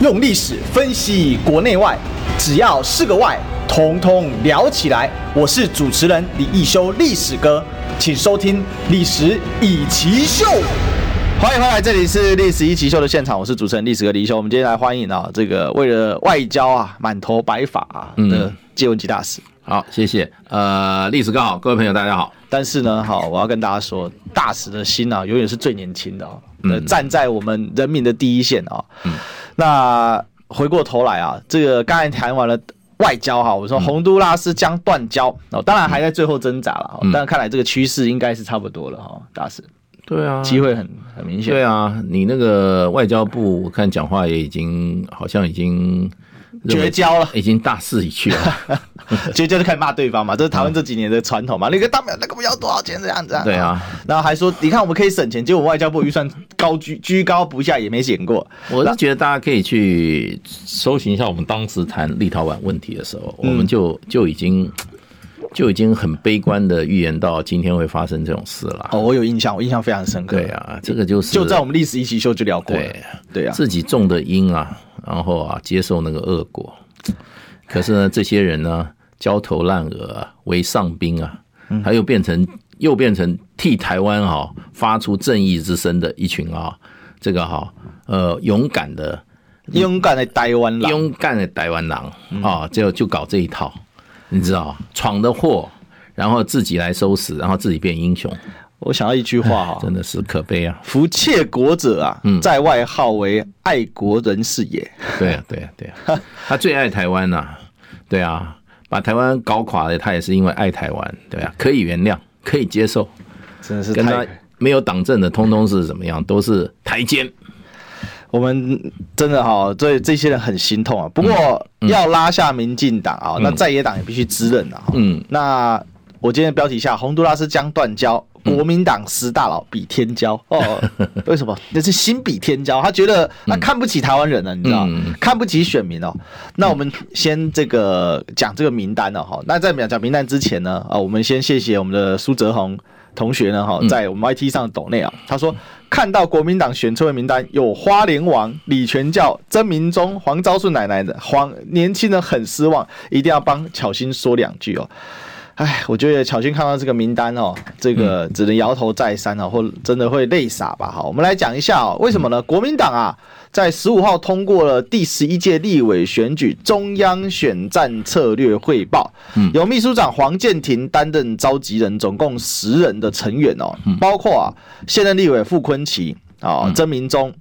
用历史分析国内外，只要是个“外”，统统聊起来。我是主持人李易修，历史哥，请收听《历史以奇秀》。欢迎回来，这里是历史一奇秀的现场，我是主持人历史哥李易修。我们今天来欢迎啊，这个为了外交啊，满头白发啊的借文吉大使。好，谢谢。呃，历史哥好，各位朋友大家好。但是呢，好，我要跟大家说，大使的心啊，永远是最年轻的嗯，站在我们人民的第一线啊。嗯。那回过头来啊，这个刚才谈完了外交哈，我说洪都拉斯将断交哦，当然还在最后挣扎了，但看来这个趋势应该是差不多了哈，大使。对啊，机会很很明显。对啊，你那个外交部，我看讲话也已经好像已经绝交了，已经大势已去了。[laughs] 绝交就开始骂对方嘛，[laughs] 这是台湾这几年的传统嘛。那个大表那个不要多少钱这样子啊？对啊，然后还说你看我们可以省钱，结果外交部预算高居居高不下，也没减过。我是觉得大家可以去搜寻一下我们当时谈立陶宛问题的时候，我们就就已经。就已经很悲观的预言到今天会发生这种事了。哦，我有印象，我印象非常深刻。对啊，这个就是就在我们历史一起秀就聊过了。对，对啊，自己种的因啊，然后啊接受那个恶果。可是呢，这些人呢焦头烂额啊，为上宾啊，他又变成又变成替台湾哈发出正义之声的一群啊，这个哈呃勇敢的勇敢的台湾狼，勇敢的台湾狼啊，就就搞这一套。你知道，闯的祸，然后自己来收拾，然后自己变英雄。我想到一句话哈，[laughs] 真的是可悲啊！夫窃国者啊，在外号为爱国人士也。对啊，对啊，对啊，[laughs] 他最爱台湾呐，对啊，把台湾搞垮了，他也是因为爱台湾，对啊，可以原谅，可以接受。真的是跟他没有党政的，通通是怎么样？都是台奸。我们真的哈，对这些人很心痛啊。不过要拉下民进党啊，那在野党也必须支任啊。嗯，那我今天的标题下，洪都拉斯将断交，国民党十大佬比天骄哦。[laughs] 为什么？那是心比天骄，他觉得他看不起台湾人了，你知道？看不起选民哦。那我们先这个讲这个名单了哈。那在讲讲名单之前呢，啊，我们先谢谢我们的苏泽宏同学呢哈，在我们 YT 上抖内啊，他说看到国民党选出的名单有花莲王李全教、曾明忠、黄昭顺奶奶的黄年轻人很失望，一定要帮巧心说两句哦。哎，我觉得巧心看到这个名单哦，这个只能摇头再三哦，或真的会泪洒吧。好，我们来讲一下哦，为什么呢？国民党啊，在十五号通过了第十一届立委选举中央选战策略汇报，由秘书长黄建庭担任召集人，总共十人的成员哦，包括啊现任立委傅坤奇啊、曾明忠。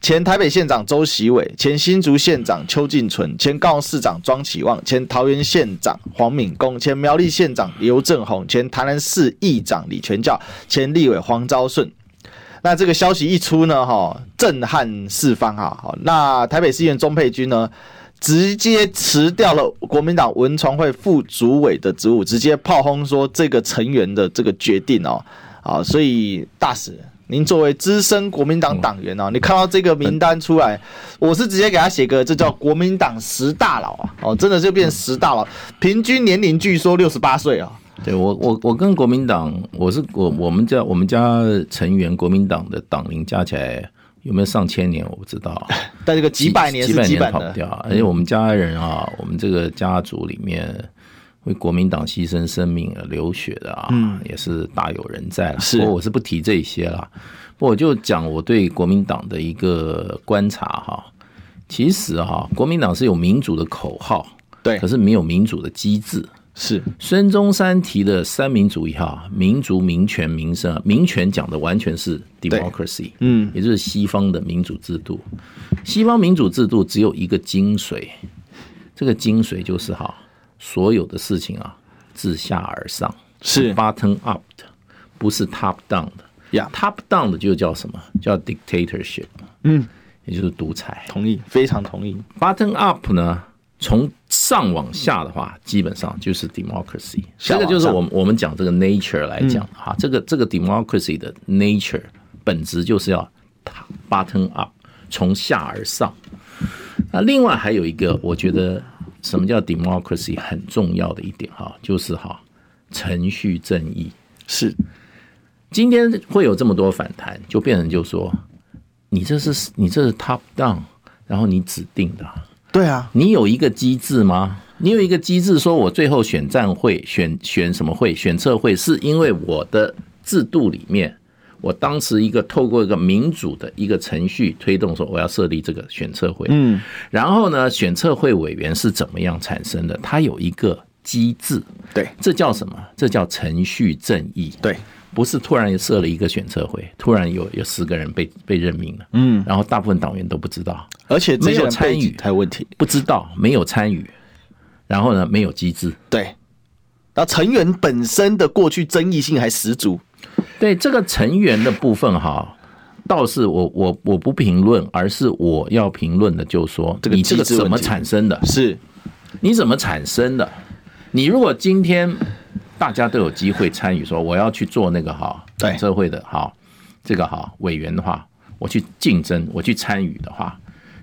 前台北县长周锡玮，前新竹县长邱进存，前高雄市长庄启旺，前桃园县长黄敏公，前苗栗县长刘正宏，前台南市议长李全教，前立委黄昭顺。那这个消息一出呢，哈，震撼四方啊！好，那台北市议员钟佩君呢，直接辞掉了国民党文传会副主委的职务，直接炮轰说这个成员的这个决定哦，啊，所以大使。您作为资深国民党党员哦，你看到这个名单出来，我是直接给他写个，这叫国民党十大佬啊，哦，真的就变十大佬，平均年龄据说六十八岁啊。对我，我我跟国民党，我是我我们家我们家成员国民党的党龄加起来有没有上千年，我不知道，[laughs] 但这个几百年是基本的，跑不掉，而且我们家人啊，我们这个家族里面。为国民党牺牲生命而流血的啊，嗯、也是大有人在了。是，不过我是不提这些了。我就讲我对国民党的一个观察哈。其实哈，国民党是有民主的口号，对，可是没有民主的机制。是，孙中山提的三民主义哈，民族、民权、民生。民权讲的完全是 democracy，嗯，也就是西方的民主制度。西方民主制度只有一个精髓，这个精髓就是哈。所有的事情啊，自下而上是 bottom up 的，不是 top down 的。呀，top down 的就叫什么？叫 dictatorship。嗯，也就是独裁。同意，非常同意。bottom up 呢，从上往下的话，基本上就是 democracy。这个就是我们我们讲这个 nature 来讲哈，这个这个 democracy 的 nature 本质就是要 bottom up，从下而上。那另外还有一个，我觉得。什么叫 democracy？很重要的一点哈，就是哈程序正义是。今天会有这么多反弹，就变成就说，你这是你这是 top down，然后你指定的，对啊，你有一个机制吗？你有一个机制，说我最后选战会选选什么会选策会，是因为我的制度里面。我当时一个透过一个民主的一个程序推动说，我要设立这个选策会，嗯，然后呢，选策会委员是怎么样产生的？它有一个机制，对，这叫什么？这叫程序正义，对，不是突然设了一个选测会，突然有有十个人被被任命了，嗯，然后大部分党员都不知道，而且没有参与，才有问题，不知道没有参与，然后呢，没有机制，对，然后成员本身的过去争议性还十足。对这个成员的部分哈，倒是我我我不评论，而是我要评论的，就是说你这个怎么产生的？是，你怎么产生的？你如果今天大家都有机会参与，说我要去做那个哈选策会的哈这个哈委员的话，我去竞争，我去参与的话，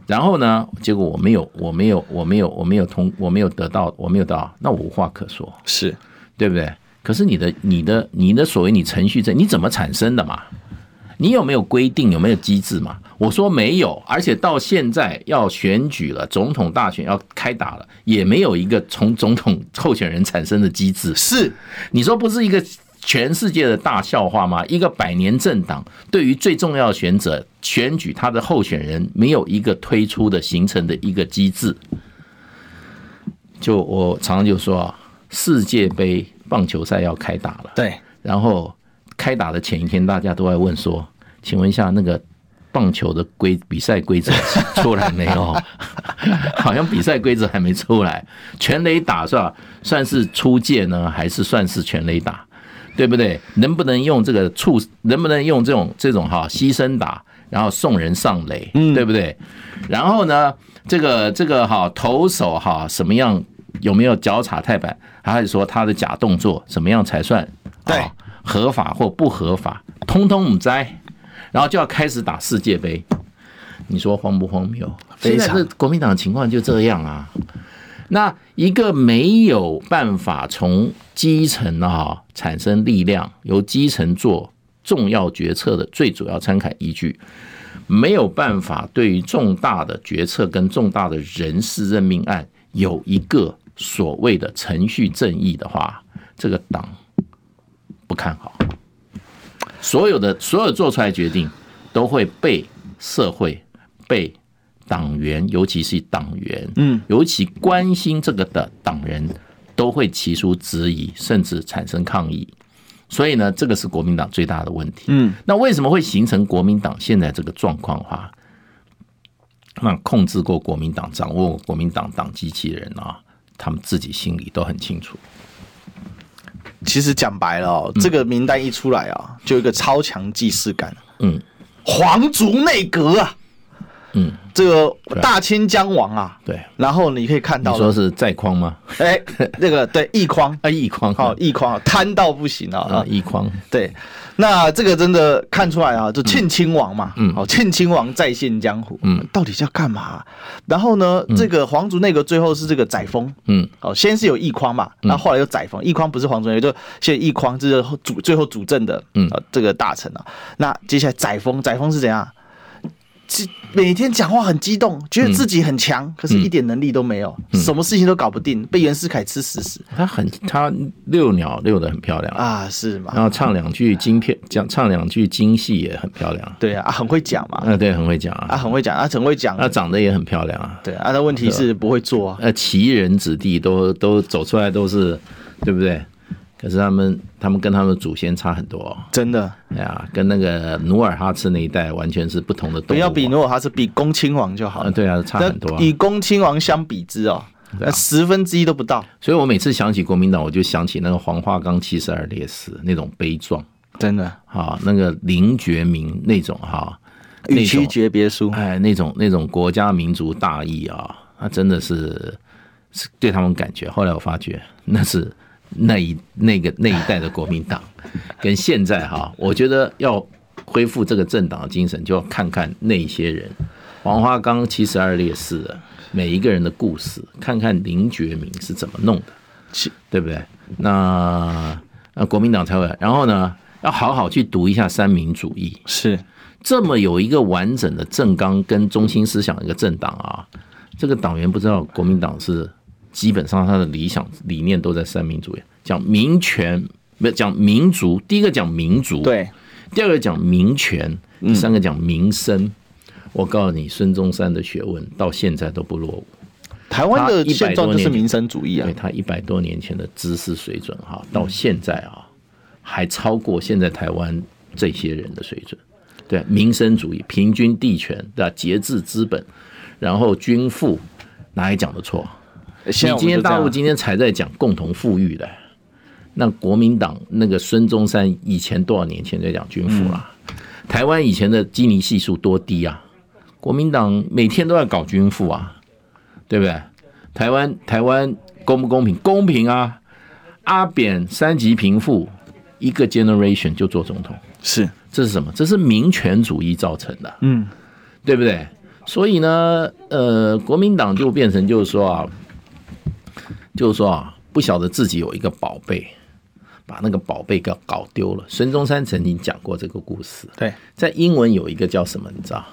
然后呢，结果我没有，我没有，我没有，我没有通，我没有得到，我没有得到，那我无话可说，是对不对？可是你的、你的、你的所谓你程序证，你怎么产生的嘛？你有没有规定？有没有机制嘛？我说没有，而且到现在要选举了，总统大选要开打了，也没有一个从总统候选人产生的机制。是，你说不是一个全世界的大笑话吗？一个百年政党对于最重要的选择选举，他的候选人没有一个推出的形成的一个机制。就我常常就说啊，世界杯。棒球赛要开打了，对。然后开打的前一天，大家都在问说：“请问一下，那个棒球的规比赛规则出来没有？[laughs] 好像比赛规则还没出来。全垒打是吧？算是出界呢，还是算是全垒打？对不对？能不能用这个触？能不能用这种这种哈牺牲打，然后送人上垒？嗯，对不对？然后呢，这个这个哈投手哈什么样？有没有脚踩踏板，还是说他的假动作，怎么样才算对合法或不合法，通通不摘，然后就要开始打世界杯，你说荒不荒谬？现在是国民党情况就这样啊。那一个没有办法从基层啊产生力量，由基层做重要决策的最主要参考依据，没有办法对于重大的决策跟重大的人事任命案有一个所谓的程序正义的话，这个党不看好。所有的所有做出来决定都会被社会被。党员，尤其是党员，嗯，尤其关心这个的党人，都会提出质疑，甚至产生抗议。所以呢，这个是国民党最大的问题。嗯，那为什么会形成国民党现在这个状况？话，那控制过国民党、掌握国民党党机器的人啊，他们自己心里都很清楚。其实讲白了哦，这个名单一出来啊，就有一个超强既视感。嗯，皇族内阁啊。嗯，这个大清江王啊，对，然后你可以看到，你说是在匡吗？哎，那个对，[laughs] 一匡。啊，一匡，好，一匡贪到不行啊，啊，奕匡，对，那这个真的看出来啊，就庆亲王嘛，嗯，好，庆亲王再现江湖，嗯，到底是要干嘛？然后呢，这个皇族内阁最后是这个载沣，嗯，哦，先是有一匡嘛，然后后来又载沣，一匡不是皇族内阁，就现在一匡这是主最后主政的，嗯，这个大臣啊，那接下来载沣，载沣是怎样？每天讲话很激动，觉得自己很强，嗯、可是一点能力都没有，嗯、什么事情都搞不定，被袁世凯吃死死。他很他遛鸟遛得很漂亮啊，是吗？然后唱两句京片，讲唱两句京戏也很漂亮。对啊，很会讲嘛。啊，对，很会讲啊，啊，很会讲啊，很会讲。他长得也很漂亮啊。对啊，那问题是不会做啊。呃，奇人子弟都都走出来都是，对不对？可是他们，他们跟他们祖先差很多，真的。哎呀，跟那个努尔哈赤那一代完全是不同的。不要比努尔哈赤，比恭亲王就好了。对啊，差很多。以恭亲王相比之哦，那十分之一都不到。所以我每次想起国民党，我就想起那个黄花岗七十二烈士那种悲壮，真的。哈，那个林觉民那种哈，与其诀别书，哎，那种那种国家民族大义啊，那真的是是对他们感觉。后来我发觉那是。那一那个那一代的国民党，跟现在哈，我觉得要恢复这个政党的精神，就要看看那些人，黄花岗七十二烈士的每一个人的故事，看看林觉民是怎么弄的，是对不对？那那国民党才会，然后呢，要好好去读一下三民主义，是这么有一个完整的政纲跟中心思想的一个政党啊，这个党员不知道国民党是。基本上他的理想理念都在三民主义，讲民权，没有讲民族。第一个讲民族，对；第二个讲民权，第三个讲民生。嗯、我告诉你，孙中山的学问到现在都不落伍。台湾的现状就是民生主义啊，对他一百多年前的知识水准哈，到现在啊，还超过现在台湾这些人的水准。对，民生主义，平均地权，对吧？节制资本，然后均富，哪里讲的错？你今天大陆今天才在讲共同富裕的，那国民党那个孙中山以前多少年前在讲军富啦？台湾以前的基尼系数多低啊？国民党每天都在搞军富啊，对不对？台湾台湾公不公平？公平啊！阿扁三级贫富，一个 generation 就做总统，是这是什么？这是民权主义造成的，嗯，对不对？所以呢，呃，国民党就变成就是说啊。就是说啊，不晓得自己有一个宝贝，把那个宝贝给搞丢了。孙中山曾经讲过这个故事。对，在英文有一个叫什么，你知道？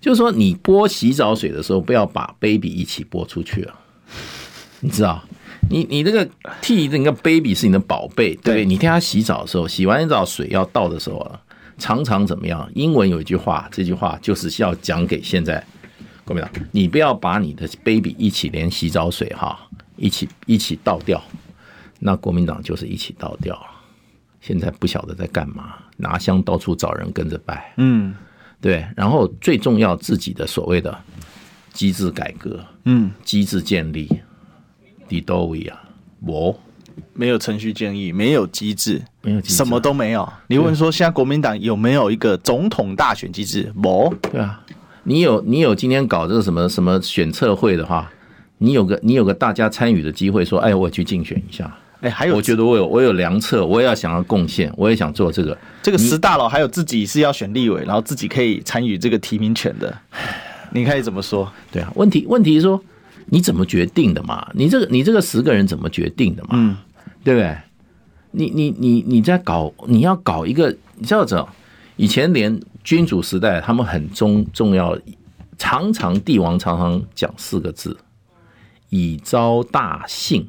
就是说，你拨洗澡水的时候，不要把 baby 一起拨出去啊。你知道？你你那个替那个 baby 是你的宝贝，对不对？你替他洗澡的时候，洗完澡水要倒的时候啊，常常怎么样？英文有一句话，这句话就是要讲给现在国民党，你不要把你的 baby 一起连洗澡水哈。一起一起倒掉，那国民党就是一起倒掉。现在不晓得在干嘛，拿香到处找人跟着拜。嗯，对。然后最重要自己的所谓的机制改革，嗯，机制建立，底多维啊，我没有程序建议，没有机制，没有机制，什么都没有。你问说现在国民党有没有一个总统大选机制？我，对啊，你有你有今天搞这个什么什么选测会的话。你有个你有个大家参与的机会，说，哎，我去竞选一下。哎，还有，我觉得我有我有良策，我也要想要贡献，我也想做这个。这个十大佬还有自己是要选立委，然后自己可以参与这个提名权的，[sighs] 你可以怎么说？对啊，问题问题是说你怎么决定的嘛？你这个你这个十个人怎么决定的嘛？嗯，对不对？你你你你在搞你要搞一个，你知道怎么？以前连君主时代他们很重重要，常常帝王常常讲四个字：以招大信。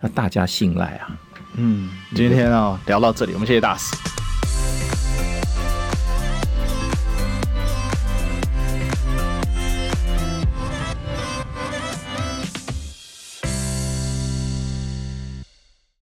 那大家信赖啊，嗯，今天啊聊到这里，我们谢谢大师。